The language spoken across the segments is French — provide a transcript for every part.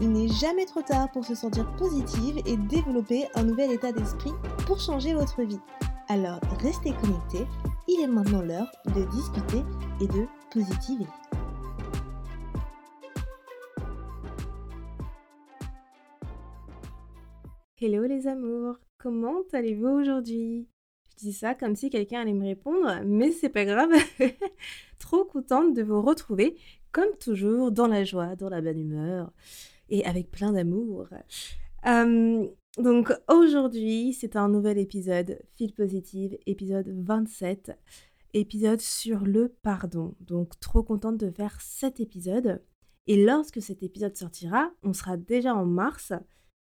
Il n'est jamais trop tard pour se sentir positive et développer un nouvel état d'esprit pour changer votre vie. Alors restez connectés, il est maintenant l'heure de discuter et de positiver. Hello les amours, comment allez-vous aujourd'hui? Je dis ça comme si quelqu'un allait me répondre, mais c'est pas grave. Trop contente de vous retrouver, comme toujours, dans la joie, dans la bonne humeur et avec plein d'amour. Euh, donc aujourd'hui, c'est un nouvel épisode, Fil Positive, épisode 27, épisode sur le pardon. Donc trop contente de faire cet épisode. Et lorsque cet épisode sortira, on sera déjà en mars.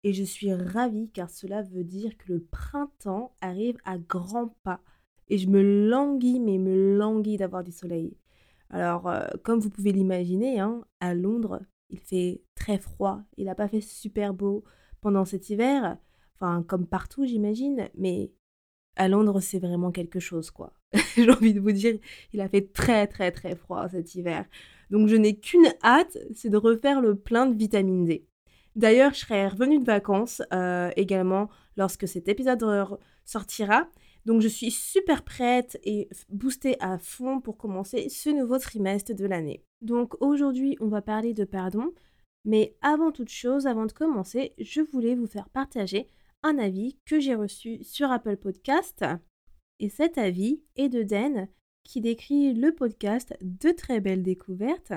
Et je suis ravie car cela veut dire que le printemps arrive à grands pas. Et je me languis, mais me languis d'avoir du soleil. Alors, euh, comme vous pouvez l'imaginer, hein, à Londres, il fait très froid. Il n'a pas fait super beau pendant cet hiver. Enfin, comme partout, j'imagine. Mais à Londres, c'est vraiment quelque chose, quoi. J'ai envie de vous dire, il a fait très, très, très froid cet hiver. Donc, je n'ai qu'une hâte, c'est de refaire le plein de vitamine D. D'ailleurs, je serai revenue de vacances euh, également lorsque cet épisode sortira. Donc je suis super prête et boostée à fond pour commencer ce nouveau trimestre de l'année. Donc aujourd'hui, on va parler de pardon. Mais avant toute chose, avant de commencer, je voulais vous faire partager un avis que j'ai reçu sur Apple Podcast. Et cet avis est de Dan qui décrit le podcast De très belles découvertes.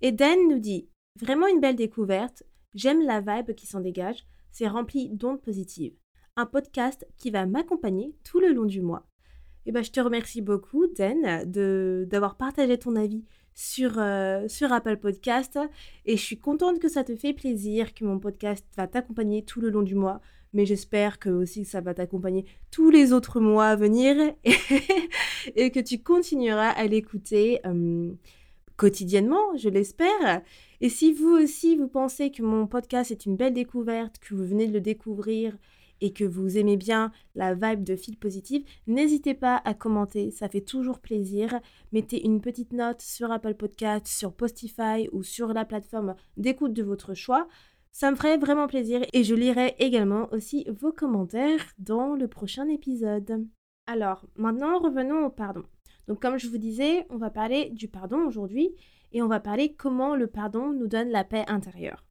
Et Dan nous dit Vraiment une belle découverte, J'aime la vibe qui s'en dégage, c'est rempli d'ondes positives. Un podcast qui va m'accompagner tout le long du mois. Et eh ben, je te remercie beaucoup, Dan, d'avoir partagé ton avis sur, euh, sur Apple Podcast. Et je suis contente que ça te fait plaisir, que mon podcast va t'accompagner tout le long du mois. Mais j'espère que aussi ça va t'accompagner tous les autres mois à venir et, que tu continueras à l'écouter euh, quotidiennement, je l'espère. Et si vous aussi, vous pensez que mon podcast est une belle découverte, que vous venez de le découvrir et que vous aimez bien la vibe de fil positive, n'hésitez pas à commenter, ça fait toujours plaisir. Mettez une petite note sur Apple Podcast, sur Postify ou sur la plateforme d'écoute de votre choix. Ça me ferait vraiment plaisir et je lirai également aussi vos commentaires dans le prochain épisode. Alors, maintenant revenons au pardon. Donc comme je vous disais, on va parler du pardon aujourd'hui et on va parler comment le pardon nous donne la paix intérieure.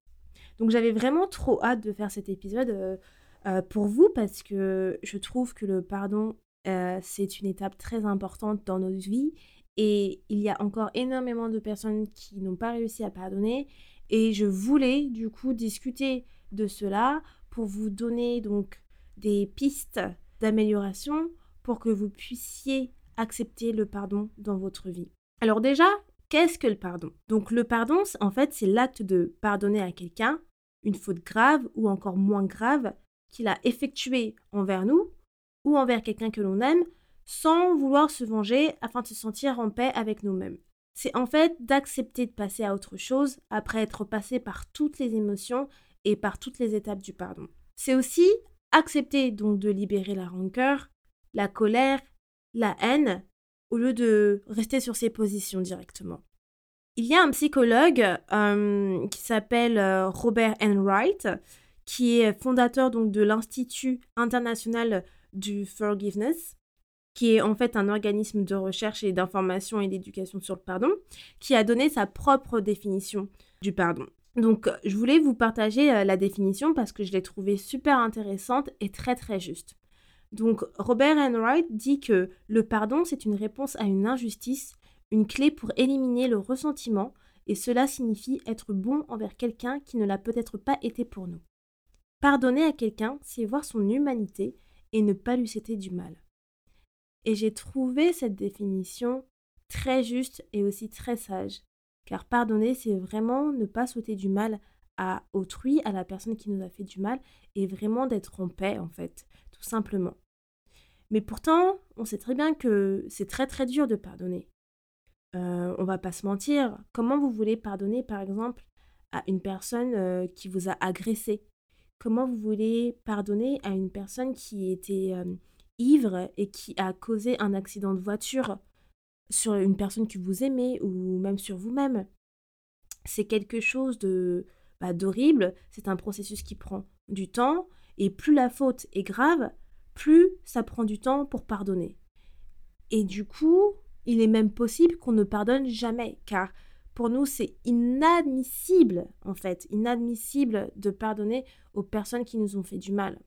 Donc j'avais vraiment trop hâte de faire cet épisode euh, euh, pour vous parce que je trouve que le pardon, euh, c'est une étape très importante dans notre vie et il y a encore énormément de personnes qui n'ont pas réussi à pardonner et je voulais du coup discuter de cela pour vous donner donc des pistes d'amélioration pour que vous puissiez accepter le pardon dans votre vie. Alors déjà, qu'est-ce que le pardon? Donc le pardon, en fait, c'est l'acte de pardonner à quelqu'un une faute grave ou encore moins grave qu'il a effectuée envers nous ou envers quelqu'un que l'on aime sans vouloir se venger afin de se sentir en paix avec nous-mêmes. C'est en fait d'accepter de passer à autre chose après être passé par toutes les émotions et par toutes les étapes du pardon. C'est aussi accepter donc de libérer la rancœur, la colère, la haine au lieu de rester sur ses positions directement. Il y a un psychologue euh, qui s'appelle euh, Robert Enright, qui est fondateur donc de l'Institut international du forgiveness, qui est en fait un organisme de recherche et d'information et d'éducation sur le pardon, qui a donné sa propre définition du pardon. Donc, je voulais vous partager euh, la définition parce que je l'ai trouvée super intéressante et très très juste. Donc Robert Enright dit que le pardon, c'est une réponse à une injustice, une clé pour éliminer le ressentiment, et cela signifie être bon envers quelqu'un qui ne l'a peut-être pas été pour nous. Pardonner à quelqu'un, c'est voir son humanité et ne pas lui céder du mal. Et j'ai trouvé cette définition très juste et aussi très sage, car pardonner, c'est vraiment ne pas souhaiter du mal à autrui, à la personne qui nous a fait du mal, et vraiment d'être en paix, en fait, tout simplement. Mais pourtant, on sait très bien que c'est très très dur de pardonner. Euh, on va pas se mentir. Comment vous voulez pardonner, par exemple, à une personne euh, qui vous a agressé? Comment vous voulez pardonner à une personne qui était euh, ivre et qui a causé un accident de voiture sur une personne que vous aimez ou même sur vous-même? C'est quelque chose de bah, d'horrible. C'est un processus qui prend du temps et plus la faute est grave, plus ça prend du temps pour pardonner. Et du coup, il est même possible qu'on ne pardonne jamais, car pour nous, c'est inadmissible, en fait, inadmissible de pardonner aux personnes qui nous ont fait du mal.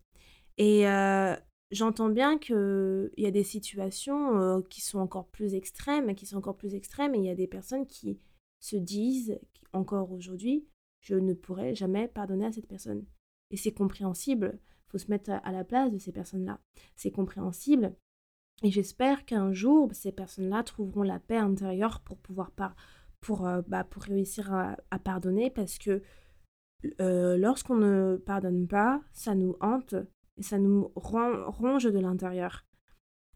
Et euh, j'entends bien qu'il y a des situations euh, qui sont encore plus extrêmes, qui sont encore plus extrêmes, et il y a des personnes qui se disent, encore aujourd'hui, je ne pourrai jamais pardonner à cette personne. Et c'est compréhensible, il faut se mettre à la place de ces personnes-là. C'est compréhensible, et j'espère qu'un jour, ces personnes-là trouveront la paix intérieure pour pouvoir par pour, euh, bah, pour réussir à, pardonner parce que euh, lorsqu'on ne pardonne pas, ça nous hante et ça nous ronge de l'intérieur.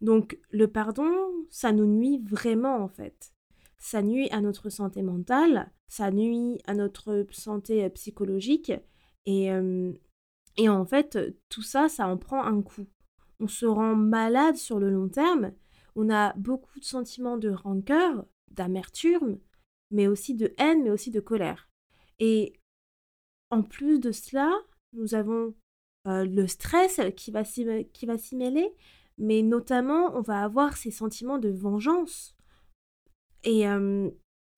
Donc le pardon, ça nous nuit vraiment en fait. Ça nuit à notre santé mentale, ça nuit à notre santé euh, psychologique et, et en fait tout ça, ça en prend un coup on se rend malade sur le long terme, on a beaucoup de sentiments de rancœur, d'amertume, mais aussi de haine, mais aussi de colère. Et en plus de cela, nous avons euh, le stress qui va s'y mêler, mais notamment on va avoir ces sentiments de vengeance. Et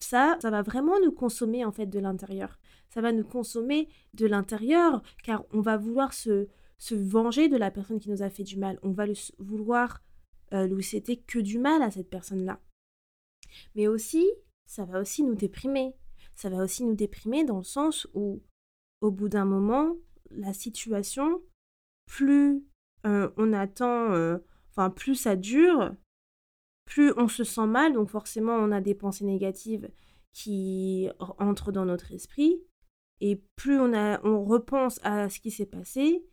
ça, ça va vraiment nous consommer en fait de l'intérieur. Ça va nous consommer de l'intérieur, car on va vouloir se, venger de la personne qui nous a fait du mal. On va vouloir euh, lui c'était que du mal à cette personne-là. Mais aussi, ça va aussi nous déprimer. Ça va aussi nous déprimer dans le sens où, au bout d'un moment, la situation, plus euh, on attend, euh, enfin plus ça dure, plus on se sent mal. Donc forcément, on a des pensées négatives qui entrent dans notre esprit. Et plus on, a, on repense à ce qui s'est passé,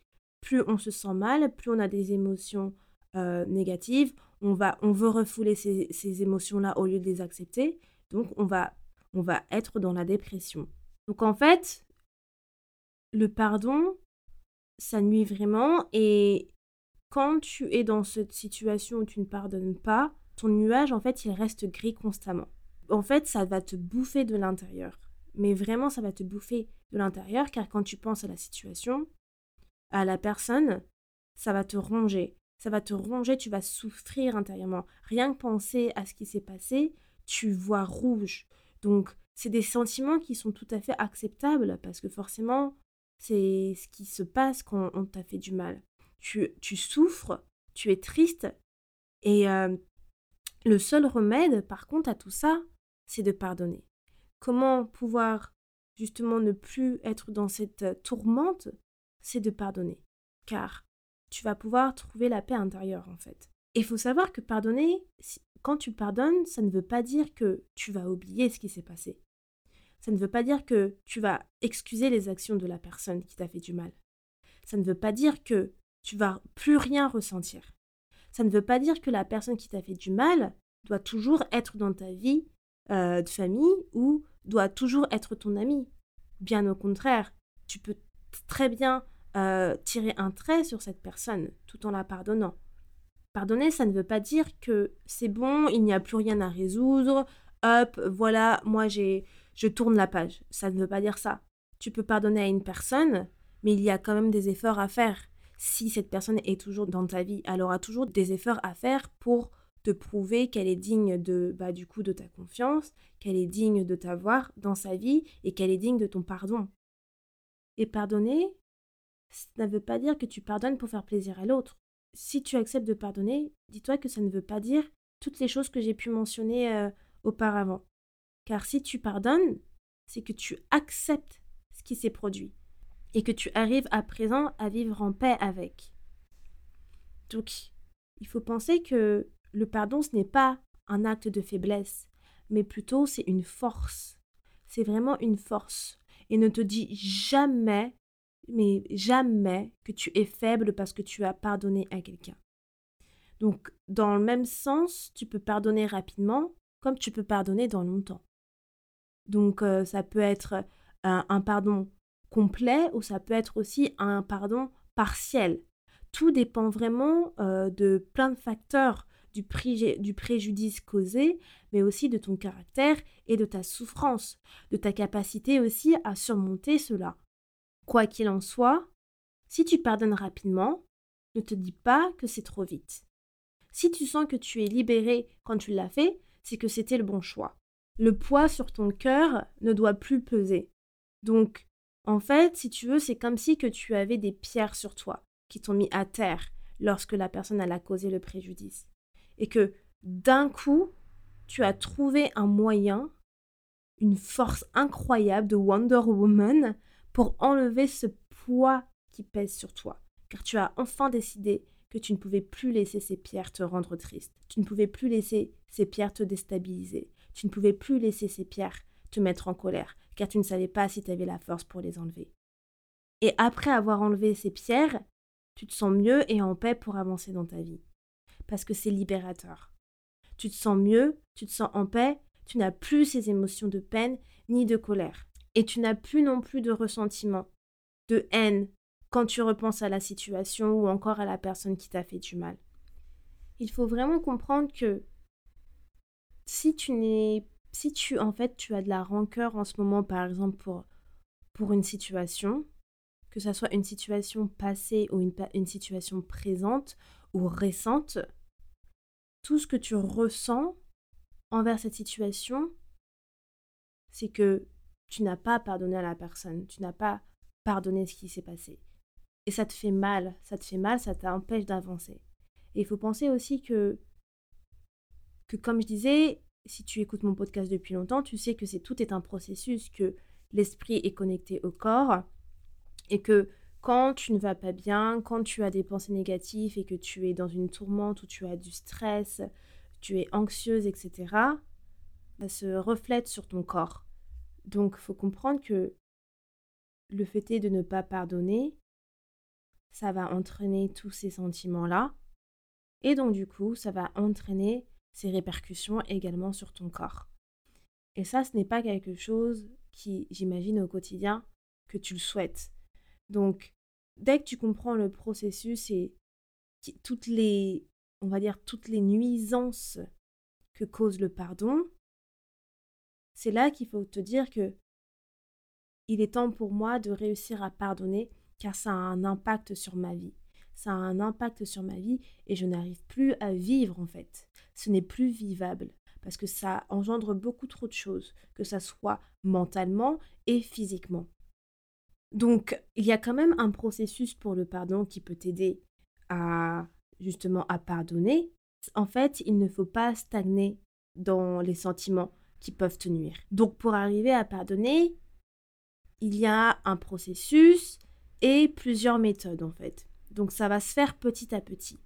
plus on se sent mal, plus on a des émotions euh, négatives, on, va, on veut refouler ces, ces émotions-là au lieu de les accepter, donc on va, on va être dans la dépression. Donc en fait, le pardon, ça nuit vraiment et quand tu es dans cette situation où tu ne pardonnes pas, ton nuage, en fait, il reste gris constamment. En fait, ça va te bouffer de l'intérieur. Mais vraiment, ça va te bouffer de l'intérieur car quand tu penses à la situation, à la personne, ça va te ronger. Ça va te ronger, tu vas souffrir intérieurement. Rien que penser à ce qui s'est passé, tu vois rouge. Donc, c'est des sentiments qui sont tout à fait acceptables parce que forcément, c'est ce qui se passe quand on t'a fait du mal. Tu, tu souffres, tu es triste et euh, le seul remède, par contre, à tout ça, c'est de pardonner. Comment pouvoir justement ne plus être dans cette tourmente c'est de pardonner. Car tu vas pouvoir trouver la paix intérieure en fait. Et il faut savoir que pardonner, quand tu pardonnes, ça ne veut pas dire que tu vas oublier ce qui s'est passé. Ça ne veut pas dire que tu vas excuser les actions de la personne qui t'a fait du mal. Ça ne veut pas dire que tu vas plus rien ressentir. Ça ne veut pas dire que la personne qui t'a fait du mal doit toujours être dans ta vie euh, de famille ou doit toujours être ton ami. Bien au contraire, tu peux très bien euh, tirer un trait sur cette personne tout en la pardonnant. Pardonner, ça ne veut pas dire que c'est bon, il n'y a plus rien à résoudre, hop, voilà, moi j'ai, je tourne la page. Ça ne veut pas dire ça. Tu peux pardonner à une personne, mais il y a quand même des efforts à faire. Si cette personne est toujours dans ta vie, elle aura toujours des efforts à faire pour te prouver qu'elle est digne de, bah, du coup, de ta confiance, qu'elle est digne de t'avoir dans sa vie et qu'elle est digne de ton pardon. Et pardonner, ça ne veut pas dire que tu pardonnes pour faire plaisir à l'autre. Si tu acceptes de pardonner, dis-toi que ça ne veut pas dire toutes les choses que j'ai pu mentionner euh, auparavant. Car si tu pardonnes, c'est que tu acceptes ce qui s'est produit et que tu arrives à présent à vivre en paix avec. Donc, il faut penser que le pardon, ce n'est pas un acte de faiblesse, mais plutôt c'est une force. C'est vraiment une force. et ne te dis jamais, mais jamais que tu es faible parce que tu as pardonné à quelqu'un. Donc, dans le même sens, tu peux pardonner rapidement comme tu peux pardonner dans longtemps. Donc, euh, ça peut être un pardon complet ou ça peut être aussi un pardon partiel. Tout dépend vraiment euh, de plein de facteurs du préjudice causé, mais aussi de ton caractère et de ta souffrance, de ta capacité aussi à surmonter cela. Quoi qu'il en soit, si tu pardonnes rapidement, ne te dis pas que c'est trop vite. Si tu sens que tu es libéré quand tu l'as fait, c'est que c'était le bon choix. Le poids sur ton cœur ne doit plus peser. Donc, en fait, si tu veux, c'est comme si que tu avais des pierres sur toi qui t'ont mis à terre lorsque la personne a causé le préjudice. Et que d'un coup, tu as trouvé un moyen, une force incroyable de Wonder Woman pour enlever ce poids qui pèse sur toi. Car tu as enfin décidé que tu ne pouvais plus laisser ces pierres te rendre triste. Tu ne pouvais plus laisser ces pierres te déstabiliser. Tu ne pouvais plus laisser ces pierres te mettre en colère, car tu ne savais pas si tu avais la force pour les enlever. Et après avoir enlevé ces pierres, tu te sens mieux et en paix pour avancer dans ta vie. Parce que c'est libérateur. Tu te sens mieux, tu te sens en paix, tu n'as plus ces émotions de peine ni de colère. Et tu n'as plus non plus de ressentiment, de haine, quand tu repenses à la situation ou encore à la personne qui t'a fait du mal. Il faut vraiment comprendre que si tu n'es si tu en fait tu as de la rancœur en ce moment par exemple pour pour une situation, que ce soit une situation passée ou une, une situation présente ou récente, tout ce que tu ressens envers cette situation, c'est que tu n'as pas pardonné à la personne, tu n'as pas pardonné ce qui s'est passé. Et ça te fait mal, ça te fait mal, ça t'empêche d'avancer. Et il faut penser aussi que, comme je disais, si tu écoutes mon podcast depuis longtemps, tu sais que c'est tout est un processus, que l'esprit est connecté au corps et que quand tu ne vas pas bien, quand tu as des pensées négatives et que tu es dans une tourmente ou tu as du stress, tu es anxieuse, etc., ça se reflète sur ton corps. Donc, faut comprendre que le fait est de ne pas pardonner, ça va entraîner tous ces sentiments-là. Et donc, du coup, ça va entraîner ces répercussions également sur ton corps. Et ça, ce n'est pas quelque chose qui, j'imagine, au quotidien, que tu le souhaites. Donc, dès que tu comprends le processus et toutes les, on va dire, toutes les nuisances que cause le pardon, c'est là qu'il faut te dire que il est temps pour moi de réussir à pardonner car ça a un impact sur ma vie. Ça a un impact sur ma vie et je n'arrive plus à vivre en fait. Ce n'est plus vivable parce que ça engendre beaucoup trop de choses, que ça soit mentalement et physiquement. Donc, il y a quand même un processus pour le pardon qui peut t'aider à justement à pardonner. En fait, il ne faut pas stagner dans les sentiments qui peuvent te nuire. Donc, pour arriver à pardonner, il y a un processus et plusieurs méthodes en fait. Donc, ça va se faire petit à petit.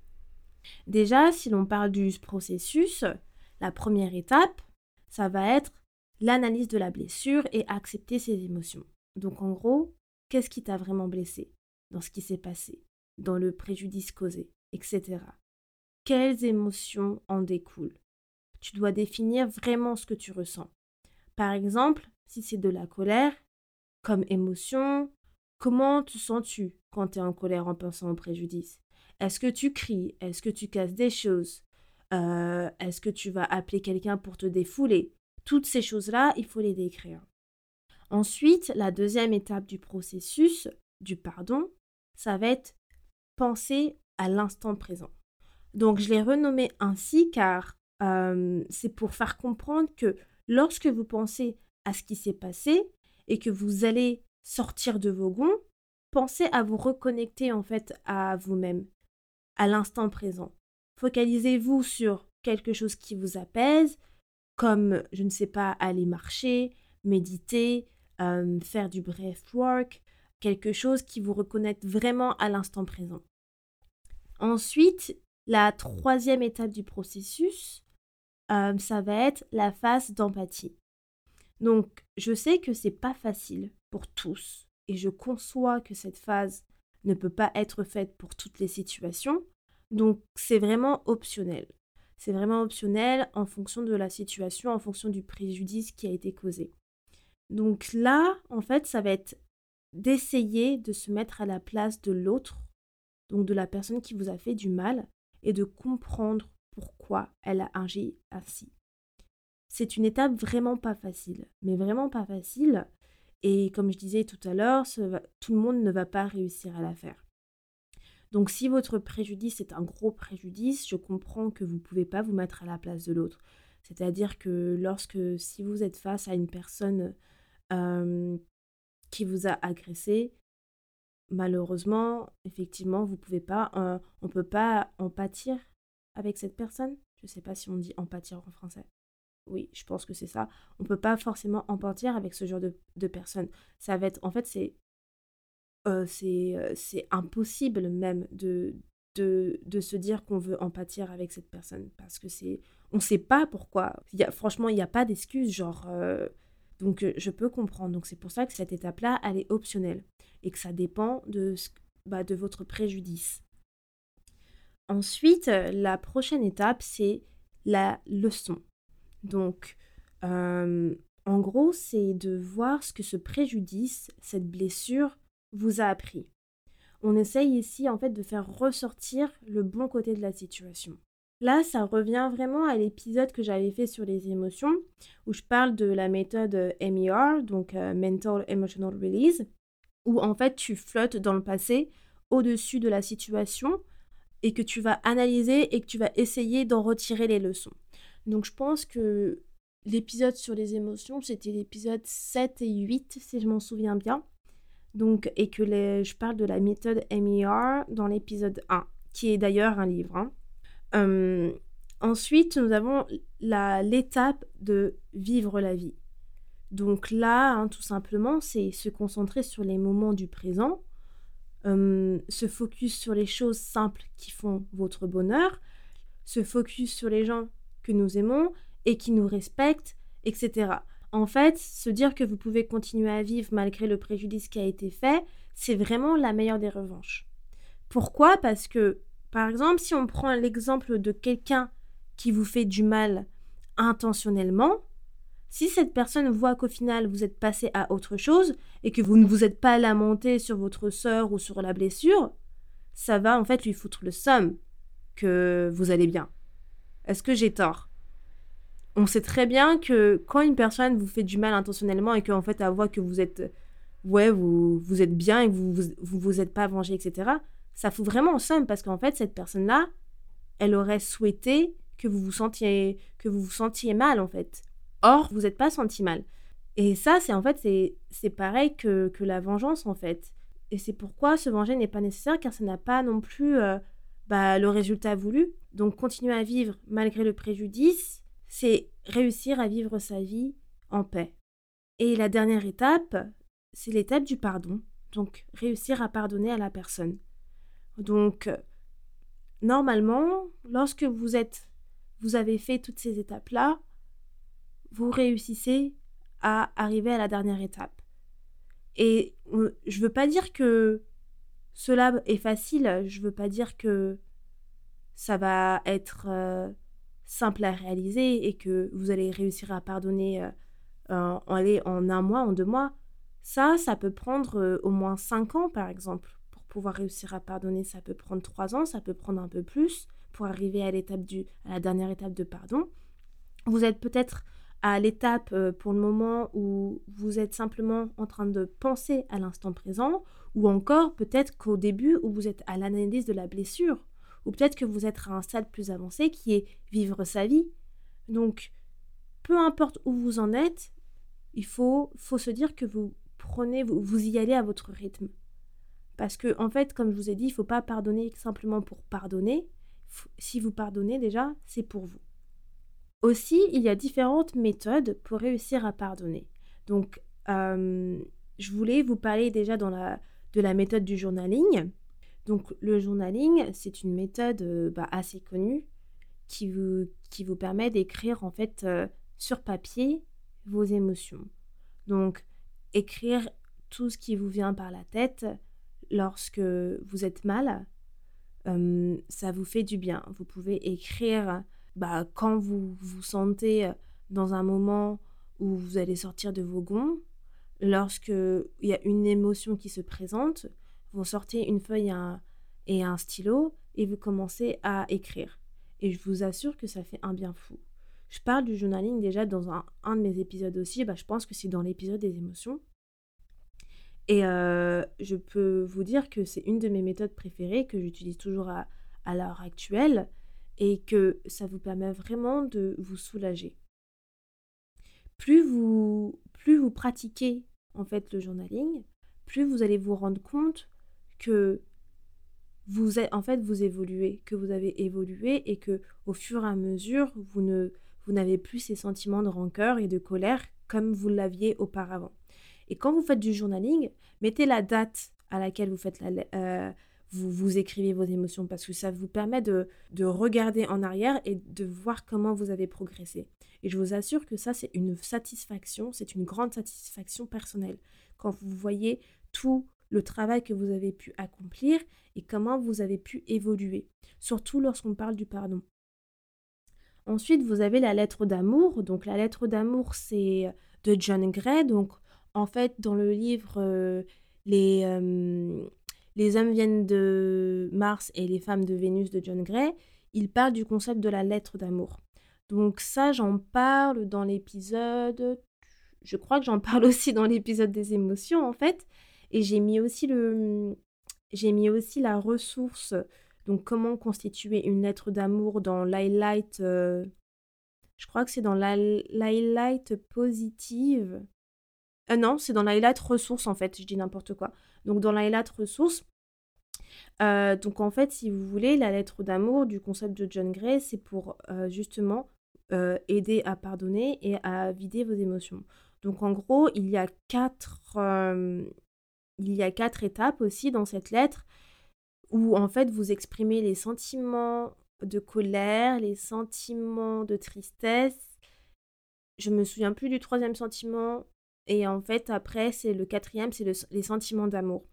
Déjà, si l'on parle du processus, la première étape, ça va être l'analyse de la blessure et accepter ses émotions. Donc en gros, Qu'est-ce qui t'a vraiment blessé dans ce qui s'est passé, dans le préjudice causé, etc. Quelles émotions en découlent? Tu dois définir vraiment ce que tu ressens. Par exemple, si c'est de la colère, comme émotion, comment te sens-tu quand tu es en colère en pensant au préjudice? Est-ce que tu cries? Est-ce que tu casses des choses? Euh, Est-ce que tu vas appeler quelqu'un pour te défouler? Toutes ces choses-là, il faut les décrire. Ensuite, la deuxième étape du processus du pardon, ça va être penser à l'instant présent. Donc je l'ai renommé ainsi car euh, c'est pour faire comprendre que lorsque vous pensez à ce qui s'est passé et que vous allez sortir de vos gonds, pensez à vous reconnecter en fait à vous-même, à l'instant présent. Focalisez-vous sur quelque chose qui vous apaise, comme, je ne sais pas, aller marcher, méditer, euh, faire du breathwork, quelque chose qui vous reconnecte vraiment à l'instant présent. Ensuite, la troisième étape du processus, euh, ça va être la phase d'empathie. Donc, je sais que c'est pas facile pour tous et je conçois que cette phase ne peut pas être faite pour toutes les situations. Donc c'est vraiment optionnel. C'est vraiment optionnel en fonction de la situation, en fonction du préjudice qui a été causé. Donc là, en fait, ça va être d'essayer de se mettre à la place de l'autre, donc de la personne qui vous a fait du mal, et de comprendre pourquoi elle a agi ainsi. C'est une étape vraiment pas facile, mais vraiment pas facile. Et comme je disais tout à l'heure, tout le monde ne va pas réussir à la faire. Donc si votre préjudice est un gros préjudice, je comprends que vous ne pouvez pas vous mettre à la place de l'autre. C'est-à-dire que lorsque, si vous êtes face à une personne euh, qui vous a agressé, malheureusement, effectivement, vous pouvez pas, euh, on peut pas empâtir avec cette personne. Je ne sais pas si on dit empâtir en français. Oui, je pense que c'est ça. On peut pas forcément empâtir avec ce genre de, de personne. Ça va être, en fait, c'est euh, c'est impossible même de, de, de se dire qu'on veut empâtir avec cette personne parce que c'est on sait pas pourquoi. Franchement, il n'y a pas d'excuse, genre. donc, je peux comprendre. Donc, c'est pour ça que cette étape-là, elle est optionnelle et que ça dépend de, bah, de votre préjudice. Ensuite, la prochaine étape, c'est la leçon. Donc, en gros, c'est de voir ce que ce préjudice, cette blessure, vous a appris. On essaye ici en fait de faire ressortir le bon côté de la situation. Là, ça revient vraiment à l'épisode que j'avais fait sur les émotions, où je parle de la méthode MER, donc euh, Mental Emotional Release, où en fait tu flottes dans le passé, au-dessus de la situation, et que tu vas analyser et que tu vas essayer d'en retirer les leçons. Donc je pense que l'épisode sur les émotions, c'était l'épisode 7 et 8, si je m'en souviens bien. Donc, et que je parle de la méthode MER dans l'épisode 1, qui est d'ailleurs un livre. Hein. Hum, ensuite, nous avons l'étape de vivre la vie. Donc là, hein, tout simplement, c'est se concentrer sur les moments du présent, hum, se focus sur les choses simples qui font votre bonheur, se focus sur les gens que nous aimons et qui nous respectent, etc. En fait, se dire que vous pouvez continuer à vivre malgré le préjudice qui a été fait, c'est vraiment la meilleure des revanches. Pourquoi? Parce que, par exemple, si on prend l'exemple de quelqu'un qui vous fait du mal intentionnellement, si cette personne voit qu'au final vous êtes passé à autre chose et que vous ne vous êtes pas lamenté sur votre sœur ou sur la blessure, ça va en fait lui foutre le somme que vous allez bien. Est-ce que j'ai tort? On sait très bien que quand une personne vous fait du mal intentionnellement et qu'en fait elle voit que vous êtes ouais vous, vous êtes bien et que vous vous, vous, êtes pas vengé etc ça fout vraiment en somme parce qu'en fait cette personne là elle aurait souhaité que vous vous sentiez que vous vous sentiez mal en fait or vous n'êtes pas senti mal et ça c'est en fait c'est pareil que, que la vengeance en fait et c'est pourquoi se venger n'est pas nécessaire car ça n'a pas non plus euh, bah, le résultat voulu donc continuer à vivre malgré le préjudice c'est réussir à vivre sa vie en paix. Et la dernière étape, c'est l'étape du pardon. Donc, réussir à pardonner à la personne. Donc, normalement, lorsque vous êtes, vous avez fait toutes ces étapes-là, vous réussissez à arriver à la dernière étape. Et euh, je veux pas dire que cela est facile, je veux pas dire que ça va être euh, simple à réaliser et que vous allez réussir à pardonner euh, en, en un mois, en deux mois, ça, ça peut prendre euh, au moins cinq ans, par exemple. Pour pouvoir réussir à pardonner, ça peut prendre trois ans, ça peut prendre un peu plus pour arriver à l'étape du, à la dernière étape de pardon. Vous êtes peut-être à l'étape euh, pour le moment où vous êtes simplement en train de penser à l'instant présent, ou encore peut-être qu'au début où vous êtes à l'analyse de la blessure, ou peut-être que vous êtes à un stade plus avancé qui est vivre sa vie. Donc, peu importe où vous en êtes, il faut, faut se dire que vous prenez, vous, vous y allez à votre rythme. Parce que, en fait, comme je vous ai dit, il ne faut pas pardonner simplement pour pardonner. Si vous pardonnez déjà, c'est pour vous. Aussi, il y a différentes méthodes pour réussir à pardonner. Donc, euh, je voulais vous parler déjà de la méthode du journaling. Donc le journaling, c'est une méthode euh, bah, assez connue qui vous, qui vous permet d'écrire en fait euh, sur papier vos émotions. Donc écrire tout ce qui vous vient par la tête lorsque vous êtes mal, ça vous fait du bien. Vous pouvez écrire bah, quand vous vous sentez dans un moment où vous allez sortir de vos gonds, lorsqu'il y a une émotion qui se présente, vous sortez une feuille et un, stylo et vous commencez à écrire. Et je vous assure que ça fait un bien fou. Je parle du journaling déjà dans un, de mes épisodes aussi, bah, je pense que c'est dans l'épisode des émotions. Et euh, je peux vous dire que c'est une de mes méthodes préférées que j'utilise toujours à, à l'heure actuelle et que ça vous permet vraiment de vous soulager. Plus vous, plus vous pratiquez en fait le journaling, plus vous allez vous rendre compte que vous êtes, en fait vous évoluez, que vous avez évolué et que au fur et à mesure vous ne vous n'avez plus ces sentiments de rancœur et de colère comme vous l'aviez auparavant. Et quand vous faites du journaling, mettez la date à laquelle vous faites la, euh, vous, écrivez vos émotions parce que ça vous permet de, de regarder en arrière et de voir comment vous avez progressé. Et je vous assure que ça, c'est une satisfaction, c'est une grande satisfaction personnelle. Quand vous voyez tout le travail que vous avez pu accomplir et comment vous avez pu évoluer, surtout lorsqu'on parle du pardon. Ensuite, vous avez la lettre d'amour. Donc la lettre d'amour, c'est de John Gray. Donc en fait, dans le livre euh, les, euh, les hommes viennent de Mars et les femmes de Vénus de John Gray, il parle du concept de la lettre d'amour. Donc ça, j'en parle dans l'épisode... Je crois que j'en parle aussi dans l'épisode des émotions, en fait. Et j'ai mis aussi le... J'ai mis aussi la ressource, donc comment constituer une lettre d'amour dans l'highlight... Euh, je crois que c'est dans l'highlight positive. Euh, non, c'est dans l'highlight ressources en fait, je dis n'importe quoi. Donc dans l'highlight ressources, euh, donc en fait, si vous voulez, la lettre d'amour du concept de John Gray, c'est pour euh, justement euh, aider à pardonner et à vider vos émotions. Donc en gros, il y a quatre, il y a quatre étapes aussi dans cette lettre où en fait vous exprimez les sentiments de colère, les sentiments de tristesse. Je me souviens plus du troisième sentiment, et en fait, après, c'est le quatrième, c'est les sentiments d'amour.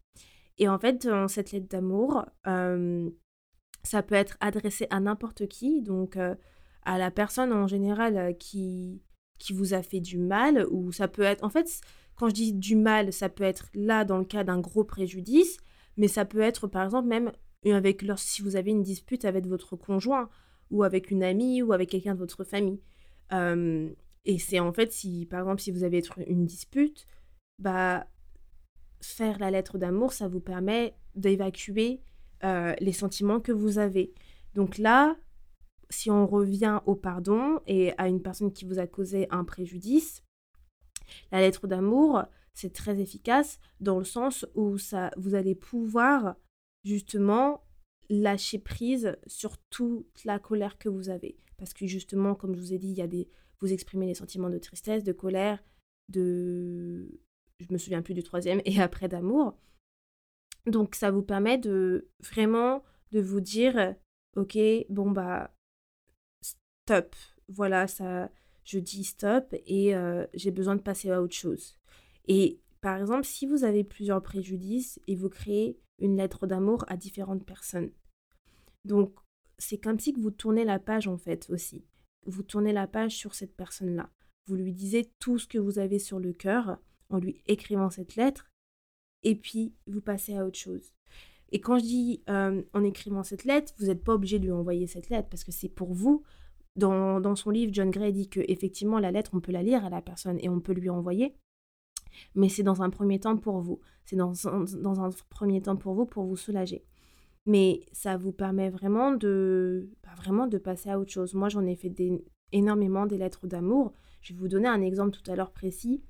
Et en fait, cette lettre d'amour, ça peut être adressé à n'importe qui, donc à la personne en général qui, qui vous a fait du mal, ou ça peut être, en fait, quand je dis du mal, ça peut être là dans le cas d'un gros préjudice, mais ça peut être par exemple même avec si vous avez une dispute avec votre conjoint, ou avec une amie, ou avec quelqu'un de votre famille. Et c'est en fait, si par exemple, si vous avez une dispute, bah, faire la lettre d'amour, ça vous permet d'évacuer euh, les sentiments que vous avez. Donc là, si on revient au pardon et à une personne qui vous a causé un préjudice, la lettre d'amour, c'est très efficace dans le sens où ça, vous allez pouvoir justement lâcher prise sur toute la colère que vous avez. Parce que justement, comme je vous ai dit, il y a des, vous exprimez les sentiments de tristesse, de colère, de... Je me souviens plus du troisième, et après d'amour. Donc ça vous permet de vraiment de vous dire, ok, bon bah, stop. Voilà, ça, je dis stop et euh, j'ai besoin de passer à autre chose. Et par exemple, si vous avez plusieurs préjudices et vous créez une lettre d'amour à différentes personnes. Donc, c'est comme si vous tournez la page en fait aussi vous tournez la page sur cette personne-là. Vous lui disiez tout ce que vous avez sur le cœur en lui écrivant cette lettre, et puis vous passez à autre chose. Et quand je dis euh, en écrivant cette lettre, vous n'êtes pas obligé de lui envoyer cette lettre parce que c'est pour vous. Dans, dans, son livre, John Gray dit que effectivement la lettre, on peut la lire à la personne et on peut lui envoyer, mais c'est dans un premier temps pour vous. C'est dans, dans, un premier temps pour vous pour vous soulager mais ça vous permet vraiment de, bah, vraiment de passer à autre chose. Moi, j'en ai fait énormément des lettres d'amour. Je vais vous donner un exemple tout à l'heure précis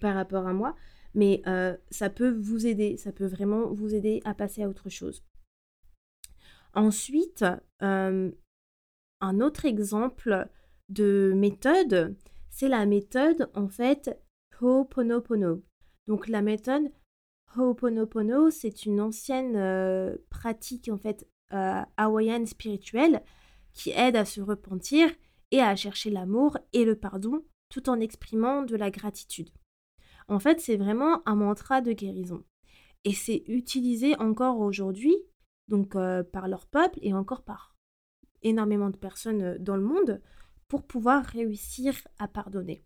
par rapport à moi, mais euh, ça peut vous aider, ça peut vraiment vous aider à passer à autre chose. Ensuite, euh, un autre exemple de méthode, c'est la méthode en fait Ho'oponopono. Donc la méthode Ho'oponopono, c'est une ancienne euh, pratique en fait euh, hawaïenne spirituelle qui aide à se repentir et à chercher l'amour et le pardon tout en exprimant de la gratitude. En fait, c'est vraiment un mantra de guérison. Et c'est utilisé encore aujourd'hui, donc euh, par leur peuple et encore par énormément de personnes dans le monde, pour pouvoir réussir à pardonner.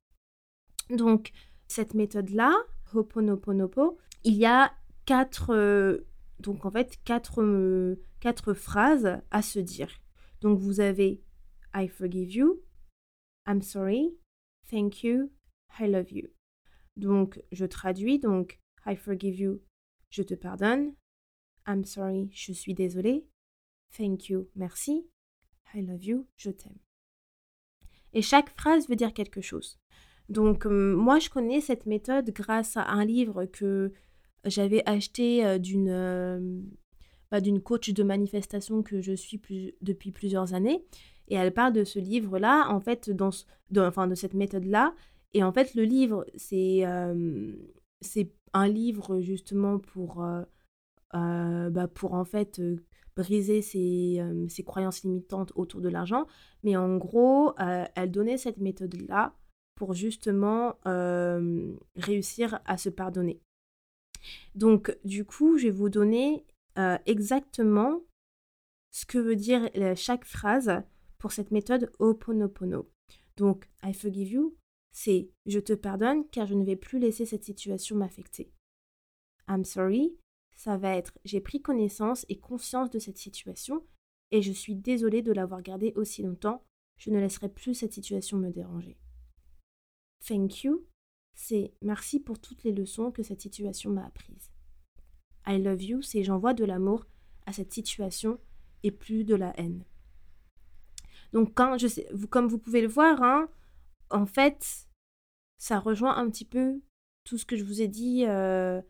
Donc, cette méthode-là, Hoponoponopo, il y a quatre, euh, donc en fait, quatre, quatre phrases à se dire. Donc, vous avez I forgive you, I'm sorry, thank you, I love you. Donc, je traduis, donc, I forgive you, je te pardonne. I'm sorry, je suis désolée. Thank you, merci. I love you, je t'aime. Et chaque phrase veut dire quelque chose. Donc, euh, moi, je connais cette méthode grâce à un livre que j'avais acheté euh, d'une euh, bah, d'une coach de manifestation que je suis depuis plusieurs années. Et elle parle de ce livre-là, en fait, dans, enfin, de cette méthode-là. Et en fait, le livre, c'est c'est un livre justement pour, euh, euh, bah, pour en fait euh, briser ses, croyances limitantes autour de l'argent. Mais en gros, elle donnait cette méthode-là pour justement réussir à se pardonner. Donc, du coup, je vais vous donner exactement ce que veut dire chaque phrase pour cette méthode Oponopono. Donc, I forgive you, c'est je te pardonne car je ne vais plus laisser cette situation m'affecter. I'm sorry, ça va être j'ai pris connaissance et conscience de cette situation et je suis désolée de l'avoir gardée aussi longtemps, je ne laisserai plus cette situation me déranger. Thank you, c'est merci pour toutes les leçons que cette situation m'a apprises. I love you, c'est j'envoie de l'amour à cette situation et plus de la haine. Donc quand je sais, vous, comme vous pouvez le voir, hein, en fait, ça rejoint un petit peu tout ce que je vous ai dit euh,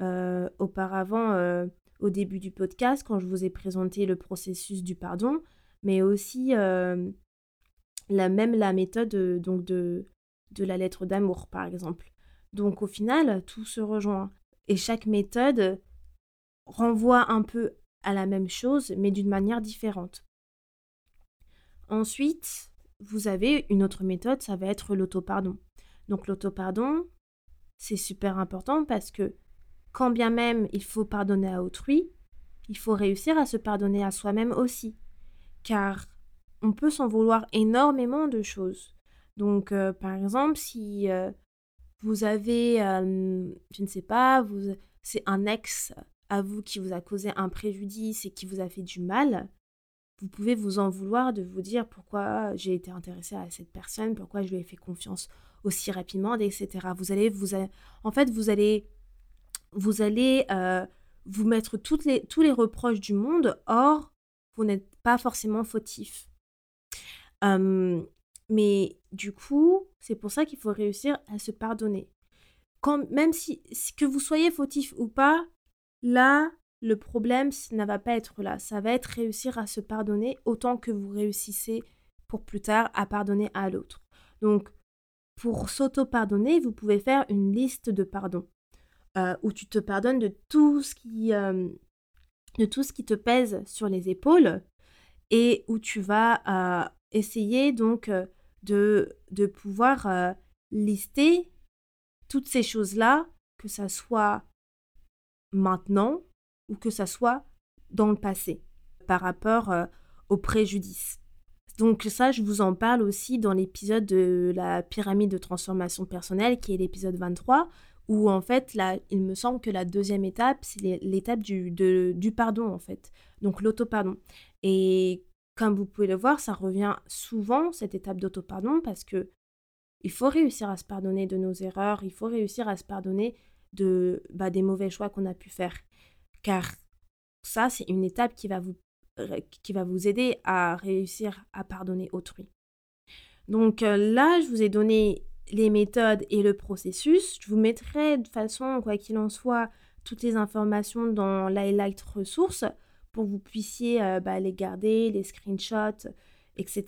euh, auparavant euh, au début du podcast quand je vous ai présenté le processus du pardon, mais aussi la même la méthode donc de, de la lettre d'amour par exemple. Donc au final, tout se rejoint et chaque méthode renvoie un peu à la même chose mais d'une manière différente. Ensuite, vous avez une autre méthode, ça va être l'auto-pardon. Donc l'auto-pardon, c'est super important parce que quand bien même il faut pardonner à autrui, il faut réussir à se pardonner à soi-même aussi. Car on peut s'en vouloir énormément de choses. Donc euh, par exemple, si euh, vous avez, je ne sais pas, vous, c'est un ex à vous qui vous a causé un préjudice et qui vous a fait du mal, vous pouvez vous en vouloir de vous dire pourquoi j'ai été intéressé à cette personne, pourquoi je lui ai fait confiance aussi rapidement, etc. Vous allez, vous en fait, vous allez, vous allez euh, vous mettre tous les reproches du monde. Or, vous n'êtes pas forcément fautif. Mais du coup, c'est pour ça qu'il faut réussir à se pardonner. Quand, même si, que vous soyez fautif ou pas, là, le problème ça ne va pas être là. Ça va être réussir à se pardonner autant que vous réussissez pour plus tard à pardonner à l'autre. Donc, pour s'auto-pardonner, vous pouvez faire une liste de pardons euh, où tu te pardonnes de tout ce qui euh, de tout ce qui te pèse sur les épaules et où tu vas euh, essayer donc de, de pouvoir lister toutes ces choses-là, que ça soit maintenant ou que ça soit dans le passé par rapport au préjudice. Donc ça, je vous en parle aussi dans l'épisode de la pyramide de transformation personnelle, qui est l'épisode 23, où en fait, là, il me semble que la deuxième étape, c'est l'étape du, du pardon, en fait. Donc l'auto-pardon. Et comme vous pouvez le voir, ça revient souvent, cette étape d'auto-pardon, parce que il faut réussir à se pardonner de nos erreurs, il faut réussir à se pardonner de, bah, des mauvais choix qu'on a pu faire. Car ça, c'est une étape qui va vous qui va vous aider à réussir à pardonner autrui. Donc euh, là, je vous ai donné les méthodes et le processus. Je vous mettrai de façon, quoi qu'il en soit, toutes les informations dans l'highlight ressources pour que vous puissiez euh, bah, les garder, les screenshots, etc.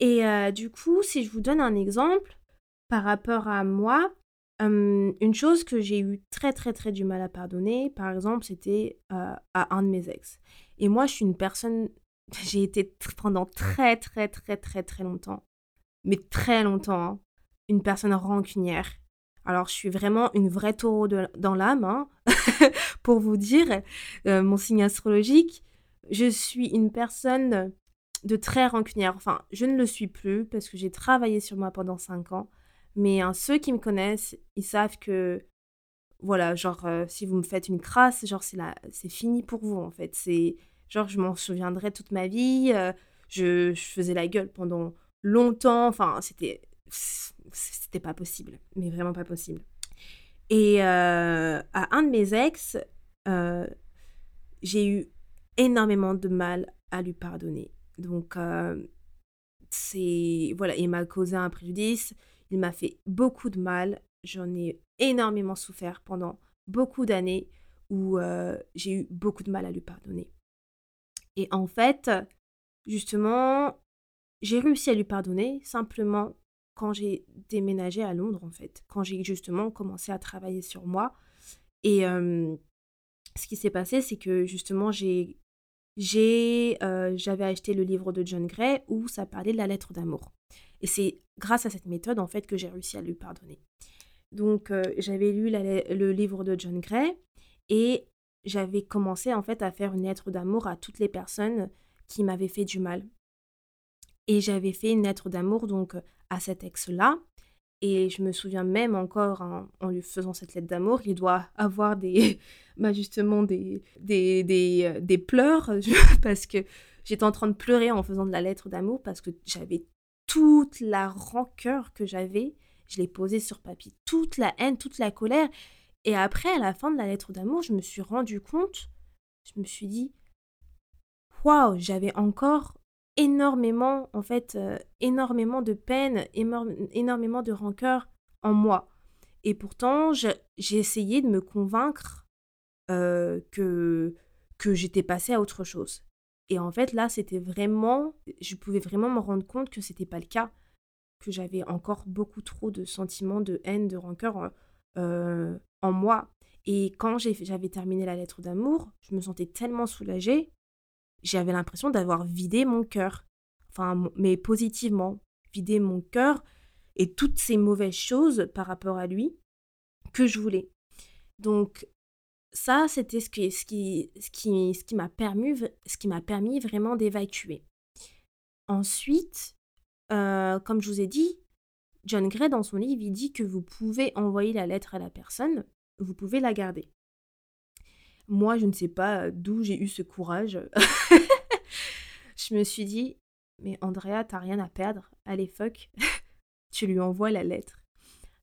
Et euh, du coup, si je vous donne un exemple par rapport à moi, une chose que j'ai eu très très très du mal à pardonner, par exemple, c'était à un de mes ex. Et moi, je suis une personne, j'ai été pendant très très très très très longtemps, mais très longtemps, hein, une personne rancunière. Alors, je suis vraiment une vraie taureau dans l'âme, hein, pour vous dire euh, mon signe astrologique. Je suis une personne de très rancunière. Enfin, je ne le suis plus parce que j'ai travaillé sur moi pendant 5 ans. Mais hein, ceux qui me connaissent, ils savent que, voilà, genre, euh, si vous me faites une crasse, genre, c'est, c'est fini pour vous, en fait. C'est, genre, je m'en souviendrai toute ma vie. Euh, je, je, faisais la gueule pendant longtemps. Enfin, c'était, c'était pas possible. Mais vraiment pas possible. Et euh, à un de mes ex, j'ai eu énormément de mal à lui pardonner. Donc, c'est. Voilà, il m'a causé un préjudice il m'a fait beaucoup de mal. J'en ai énormément souffert pendant beaucoup d'années où euh, j'ai eu beaucoup de mal à lui pardonner. Et en fait, justement, j'ai réussi à lui pardonner simplement quand j'ai déménagé à Londres, en fait, quand j'ai justement commencé à travailler sur moi. Et ce qui s'est passé, c'est que justement, euh, j'avais acheté le livre de John Gray où ça parlait de la lettre d'amour. Et c'est grâce à cette méthode, en fait, que j'ai réussi à lui pardonner. Donc, euh, j'avais lu le livre de John Gray et j'avais commencé, en fait, à faire une lettre d'amour à toutes les personnes qui m'avaient fait du mal. Et j'avais fait une lettre d'amour, donc, à cet ex-là. Et je me souviens même encore, en lui faisant cette lettre d'amour, il doit avoir des, bah justement, des, des, des, euh, des pleurs, parce que j'étais en train de pleurer en faisant de la lettre d'amour, parce que j'avais toute la rancœur que j'avais, je l'ai posée sur papier, toute la haine, toute la colère. Et après, à la fin de la lettre d'amour, je me suis rendu compte, je me suis dit, waouh, j'avais encore énormément, en fait, euh, énormément de peine, énormément de rancœur en moi. Et pourtant, j'ai essayé de me convaincre euh, que, que j'étais passée à autre chose. Et en fait, là, c'était vraiment, je pouvais vraiment me rendre compte que c'était pas le cas, que j'avais encore beaucoup trop de sentiments de haine, de rancœur euh, en moi. Et quand j'avais terminé la lettre d'amour, je me sentais tellement soulagée, j'avais l'impression d'avoir vidé mon cœur. Enfin, mais positivement, vidé mon cœur et toutes ces mauvaises choses par rapport à lui que je voulais. Donc, ça, c'était ce qui, ce qui, ce qui, ce qui m'a permis, ce qui permis vraiment d'évacuer. Ensuite, euh, comme je vous ai dit, John Gray, dans son livre, il dit que vous pouvez envoyer la lettre à la personne, vous pouvez la garder. Moi, je ne sais pas d'où j'ai eu ce courage. je me suis dit, mais Andrea, t'as rien à perdre. Allez, fuck. tu lui envoies la lettre.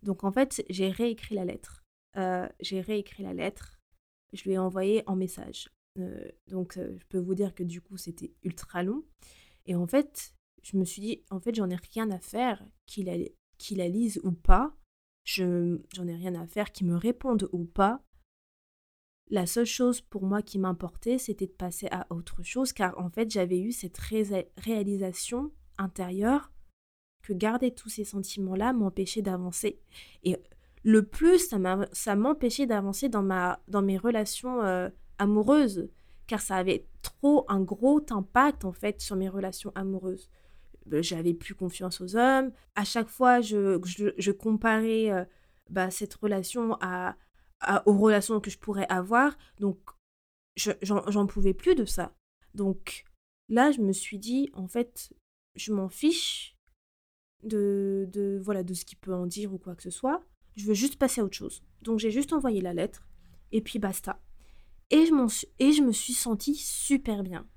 Donc, en fait, j'ai réécrit la lettre. Euh, j'ai réécrit la lettre je lui ai envoyé en message. Euh, donc, euh, je peux vous dire que du coup, c'était ultra long. Et en fait, je me suis dit, en fait, j'en ai rien à faire qu'il la, la lise ou pas. Je, j'en ai rien à faire qu'il me réponde ou pas. La seule chose pour moi qui m'importait, c'était de passer à autre chose, car en fait, j'avais eu cette réalisation intérieure que garder tous ces sentiments-là m'empêchait d'avancer. Et le plus ça m'empêchait d'avancer dans, dans mes relations euh, amoureuses, car ça avait trop un gros impact en fait sur mes relations amoureuses. Euh, j'avais plus confiance aux hommes. À chaque fois, je, je, comparais euh, bah, cette relation à, aux relations que je pourrais avoir. Donc, j'en pouvais plus de ça. Donc, là, je me suis dit, en fait, je m'en fiche de, de, voilà, de ce qu'il peut en dire ou quoi que ce soit je veux juste passer à autre chose. Donc j'ai juste envoyé la lettre et puis basta. Et je, et je me suis sentie super bien.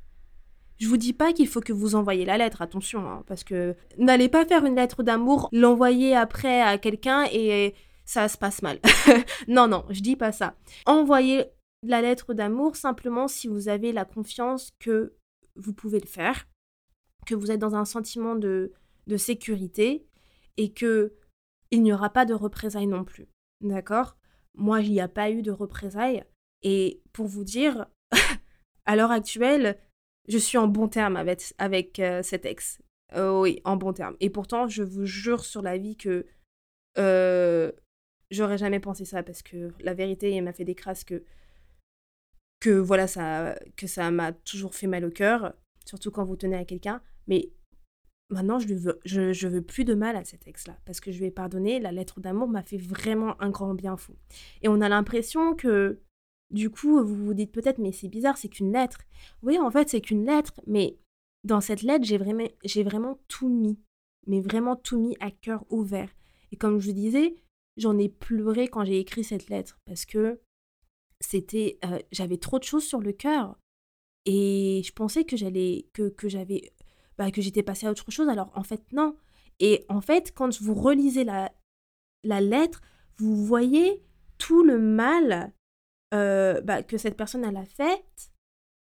Je vous dis pas qu'il faut que vous envoyez la lettre, attention, hein, parce que n'allez pas faire une lettre d'amour, l'envoyer après à quelqu'un et ça se passe mal. non, non, je dis pas ça. Envoyez la lettre d'amour simplement si vous avez la confiance que vous pouvez le faire, que vous êtes dans un sentiment de, de sécurité et que il n'y aura pas de représailles non plus. D'accord? Moi, il n'y a pas eu de représailles. Et pour vous dire, à l'heure actuelle, je suis en bon terme avec, avec euh, cet ex. Euh, oui, en bon terme. Et pourtant, je vous jure sur la vie que euh, j'aurais jamais pensé ça parce que la vérité, il m'a fait des crasses que que voilà ça que ça m'a toujours fait mal au cœur, surtout quand vous tenez à quelqu'un. Mais maintenant, je veux, je, veux plus de mal à cet ex-là parce que je lui ai pardonné. La lettre d'amour m'a fait vraiment un grand bien fou. Et on a l'impression que, du coup, vous vous dites peut-être, mais c'est bizarre, c'est qu'une lettre. Oui, en fait, c'est qu'une lettre, mais dans cette lettre, j'ai vraiment, j'ai vraiment tout mis, mais vraiment tout mis à cœur ouvert. Et comme je vous disais, j'en ai pleuré quand j'ai écrit cette lettre parce que c'était, euh, j'avais trop de choses sur le cœur et je pensais que j'allais, que, que j'avais bah, que j'étais passée à autre chose. Alors en fait, non. Et en fait, quand vous relisez la, la lettre, vous voyez tout le mal euh, bah, que cette personne a fait.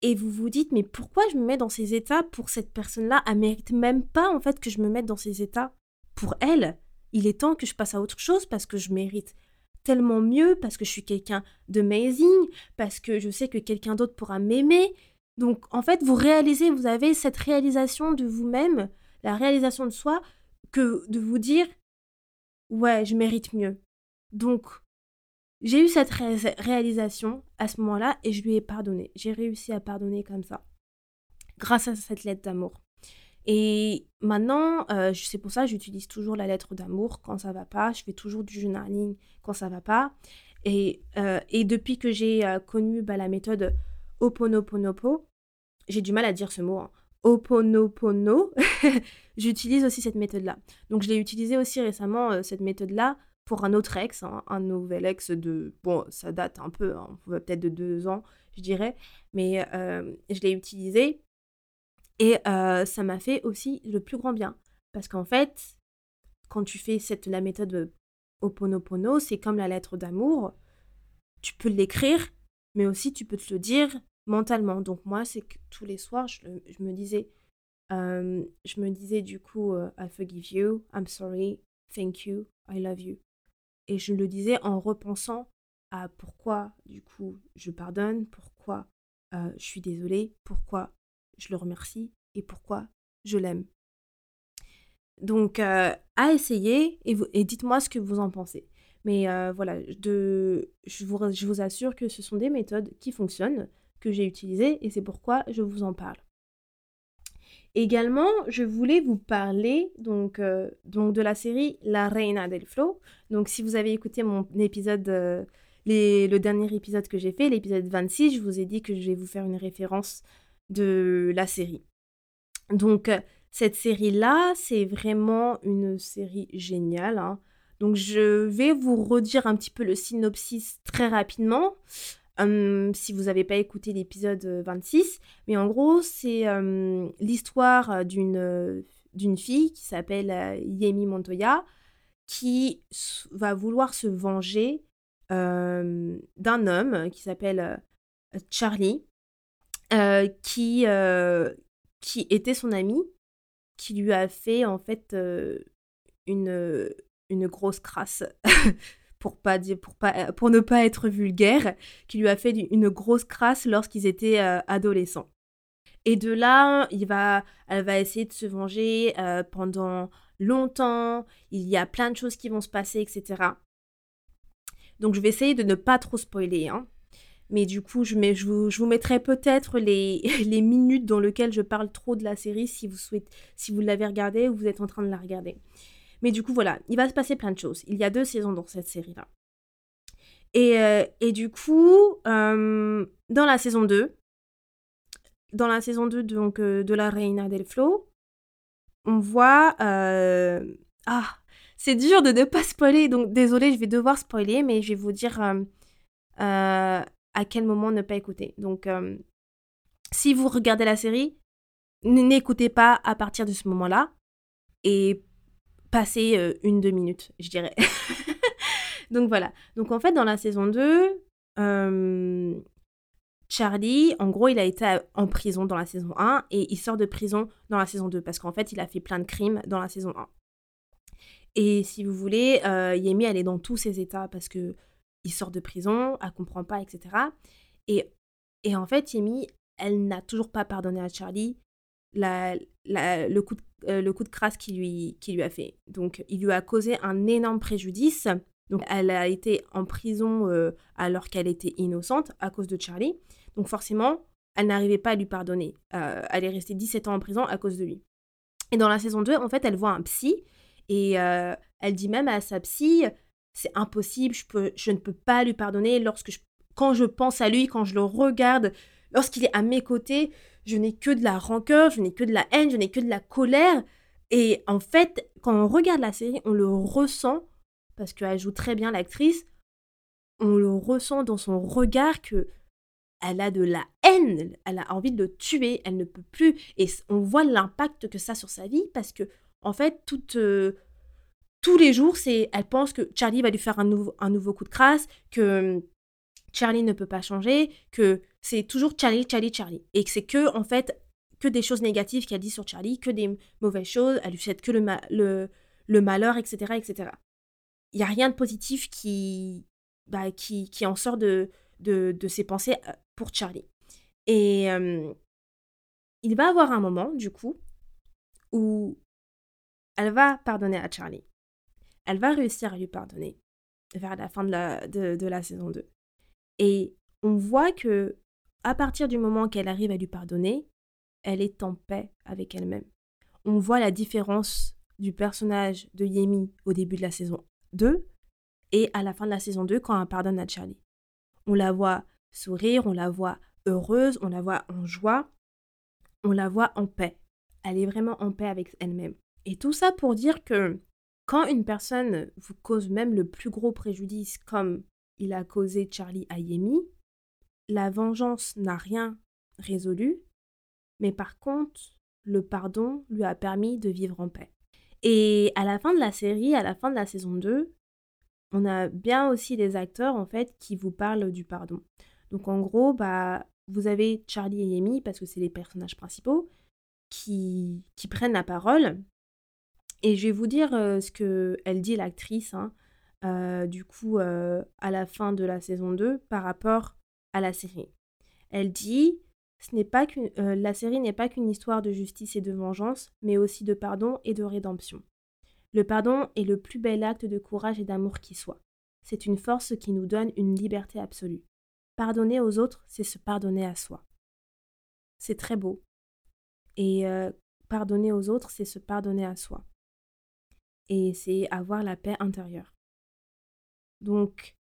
Et vous vous dites, mais pourquoi je me mets dans ces états pour cette personne-là? Elle mérite même pas en fait que je me mette dans ces états pour elle. Il est temps que je passe à autre chose parce que je mérite tellement mieux, parce que je suis quelqu'un d'amazing, parce que je sais que quelqu'un d'autre pourra m'aimer, donc en fait, vous réalisez, vous avez cette réalisation de vous-même, la réalisation de soi, que de vous dire, ouais, je mérite mieux. Donc j'ai eu cette réalisation à ce moment-là et je lui ai pardonné. J'ai réussi à pardonner comme ça, grâce à cette lettre d'amour. Et maintenant, euh, c'est pour ça que j'utilise toujours la lettre d'amour quand ça va pas. Je fais toujours du journaling quand ça va pas. Et, euh, depuis que j'ai euh, connu bah, la méthode Oponoponopo. J'ai du mal à dire ce mot. Hein. Oponopono. J'utilise aussi cette méthode-là. Donc je l'ai utilisée aussi récemment, cette méthode-là, pour un autre ex, hein, un nouvel ex de... Bon, ça date un peu, hein, peut-être de deux ans, je dirais. Mais je l'ai utilisée. Et euh, ça m'a fait aussi le plus grand bien. Parce qu'en fait, quand tu fais cette, la méthode Oponopono, c'est comme la lettre d'amour. Tu peux l'écrire mais aussi tu peux te le dire mentalement. Donc moi, c'est que tous les soirs, je, me disais, euh, je me disais du coup, euh, I forgive you, I'm sorry, thank you, I love you. Et je le disais en repensant à pourquoi du coup je pardonne, pourquoi euh, je suis désolée, pourquoi je le remercie et pourquoi je l'aime. Donc à essayer et, dites-moi ce que vous en pensez. Mais euh, voilà, je, vous, assure que ce sont des méthodes qui fonctionnent, que j'ai utilisées, et c'est pourquoi je vous en parle. Également, je voulais vous parler donc, euh, de la série La Reina del Flow. Donc si vous avez écouté mon épisode, euh, le dernier épisode que j'ai fait, l'épisode 26, je vous ai dit que je vais vous faire une référence de la série. Donc cette série-là, c'est vraiment une série géniale. Hein. Donc je vais vous redire un petit peu le synopsis très rapidement. Hum, si vous n'avez pas écouté l'épisode 26. Mais en gros, c'est hum, l'histoire d'une, d'une fille qui s'appelle euh, Yemi Montoya qui va vouloir se venger hum, d'un homme qui s'appelle euh, Charlie, euh, qui, qui était son ami, qui lui a fait en fait une une grosse crasse, pour, pas dire, pour, pas, pour ne pas être vulgaire, qui lui a fait une grosse crasse lorsqu'ils étaient euh, adolescents. Et de là, il va, elle va essayer de se venger euh, pendant longtemps. Il y a plein de choses qui vont se passer, etc. Donc je vais essayer de ne pas trop spoiler. Hein. Mais du coup, je, vous, mettrai peut-être les, minutes dans lesquelles je parle trop de la série si vous, souhaitez, si vous l'avez regardée ou vous êtes en train de la regarder. Mais du coup, voilà, il va se passer plein de choses. Il y a deux saisons dans cette série-là. Et, euh, du coup, euh, dans la saison 2, dans la saison 2 donc, euh, de La Reina del Flow, on voit... ah, c'est dur de ne pas spoiler, donc désolé, je vais devoir spoiler, mais je vais vous dire à quel moment ne pas écouter. Donc, si vous regardez la série, n'écoutez pas à partir de ce moment-là. Et passer euh, une, deux minutes, je dirais. Donc voilà. Donc en fait, dans la saison 2, euh, Charlie, en gros, il a été en prison dans la saison 1 et il sort de prison dans la saison 2 parce qu'en fait, il a fait plein de crimes dans la saison 1. Et si vous voulez, euh, Yemi, elle est dans tous ses états parce que il sort de prison, elle comprend pas, etc. Et, et en fait, Yemi, elle n'a toujours pas pardonné à Charlie la, le, coup de, euh, le coup de crasse qu'il lui, qui lui a fait. Donc, il lui a causé un énorme préjudice. Donc, elle a été en prison euh, alors qu'elle était innocente à cause de Charlie. Donc, forcément, elle n'arrivait pas à lui pardonner. Euh, elle est restée 17 ans en prison à cause de lui. Et dans la saison 2, en fait, elle voit un psy et elle dit même à sa psy, c'est impossible, je, peux, je ne peux pas lui pardonner lorsque je, quand je pense à lui, quand je le regarde, lorsqu'il est à mes côtés, je n'ai que de la rancœur, je n'ai que de la haine, je n'ai que de la colère. Et en fait, quand on regarde la série, on le ressent, parce qu'elle joue très bien l'actrice, on le ressent dans son regard que elle a de la haine, elle a envie de le tuer, elle ne peut plus. Et on voit l'impact que ça a sur sa vie parce que, en fait, euh, tous les jours, c'est, elle pense que Charlie va lui faire un, nouveau, un nouveau coup de crasse, que Charlie ne peut pas changer, que c'est toujours Charlie, Charlie, Charlie. Et que c'est que, en fait, que des choses négatives qu'elle dit sur Charlie, que des mauvaises choses, elle lui souhaite que le, le, malheur, etc., etc. Il n'y a rien de positif qui, bah, qui, qui en sort de, de, de ses pensées euh, pour Charlie. Et il va avoir un moment, du coup, où elle va pardonner à Charlie. Elle va réussir à lui pardonner vers la fin de la, de, la saison 2. Et on voit que à partir du moment qu'elle arrive à lui pardonner, elle est en paix avec elle-même. On voit la différence du personnage de Yemi au début de la saison 2 et à la fin de la saison 2 quand elle pardonne à Charlie. On la voit sourire, on la voit heureuse, on la voit en joie, on la voit en paix. Elle est vraiment en paix avec elle-même. Et tout ça pour dire que quand une personne vous cause même le plus gros préjudice comme il a causé Charlie à Yemi, la vengeance n'a rien résolu, mais par contre, le pardon lui a permis de vivre en paix. Et à la fin de la série, à la fin de la saison 2, on a bien aussi des acteurs en fait qui vous parlent du pardon. Donc en gros, bah, vous avez Charlie et Yemi, parce que c'est les personnages principaux, qui, qui prennent la parole. Et je vais vous dire euh, ce que elle dit, l'actrice, hein, euh, du coup, euh, à la fin de la saison 2, par rapport à la série. Elle dit ce n'est pas la série n'est pas qu'une histoire de justice et de vengeance, mais aussi de pardon et de rédemption. Le pardon est le plus bel acte de courage et d'amour qui soit. C'est une force qui nous donne une liberté absolue. Pardonner aux autres, c'est se pardonner à soi. C'est très beau. Et pardonner aux autres, c'est se pardonner à soi. Et c'est avoir la paix intérieure. Donc,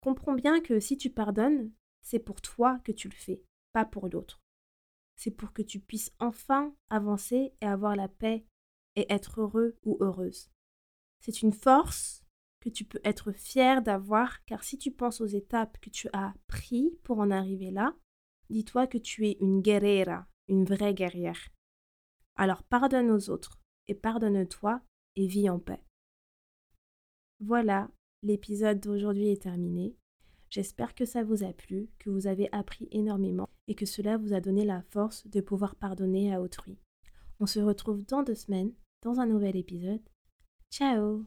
comprends bien que si tu pardonnes, c'est pour toi que tu le fais, pas pour l'autre. C'est pour que tu puisses enfin avancer et avoir la paix et être heureux ou heureuse. C'est une force que tu peux être fier d'avoir, car si tu penses aux étapes que tu as prises pour en arriver là, dis-toi que tu es une guerriera, une vraie guerrière. Alors pardonne aux autres et pardonne-toi et vis en paix. Voilà, l'épisode d'aujourd'hui est terminé. J'espère que ça vous a plu, que vous avez appris énormément et que cela vous a donné la force de pouvoir pardonner à autrui. On se retrouve dans deux semaines dans un nouvel épisode. Ciao